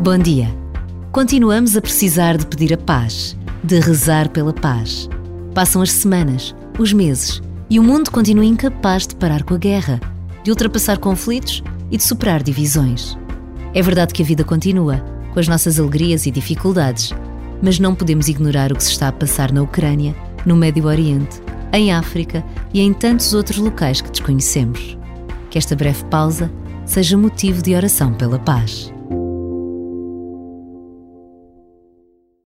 Bom dia. Continuamos a precisar de pedir a paz, de rezar pela paz. Passam as semanas, os meses, e o mundo continua incapaz de parar com a guerra, de ultrapassar conflitos e de superar divisões. É verdade que a vida continua, com as nossas alegrias e dificuldades, mas não podemos ignorar o que se está a passar na Ucrânia, no Médio Oriente, em África e em tantos outros locais que desconhecemos. Que esta breve pausa seja motivo de oração pela paz.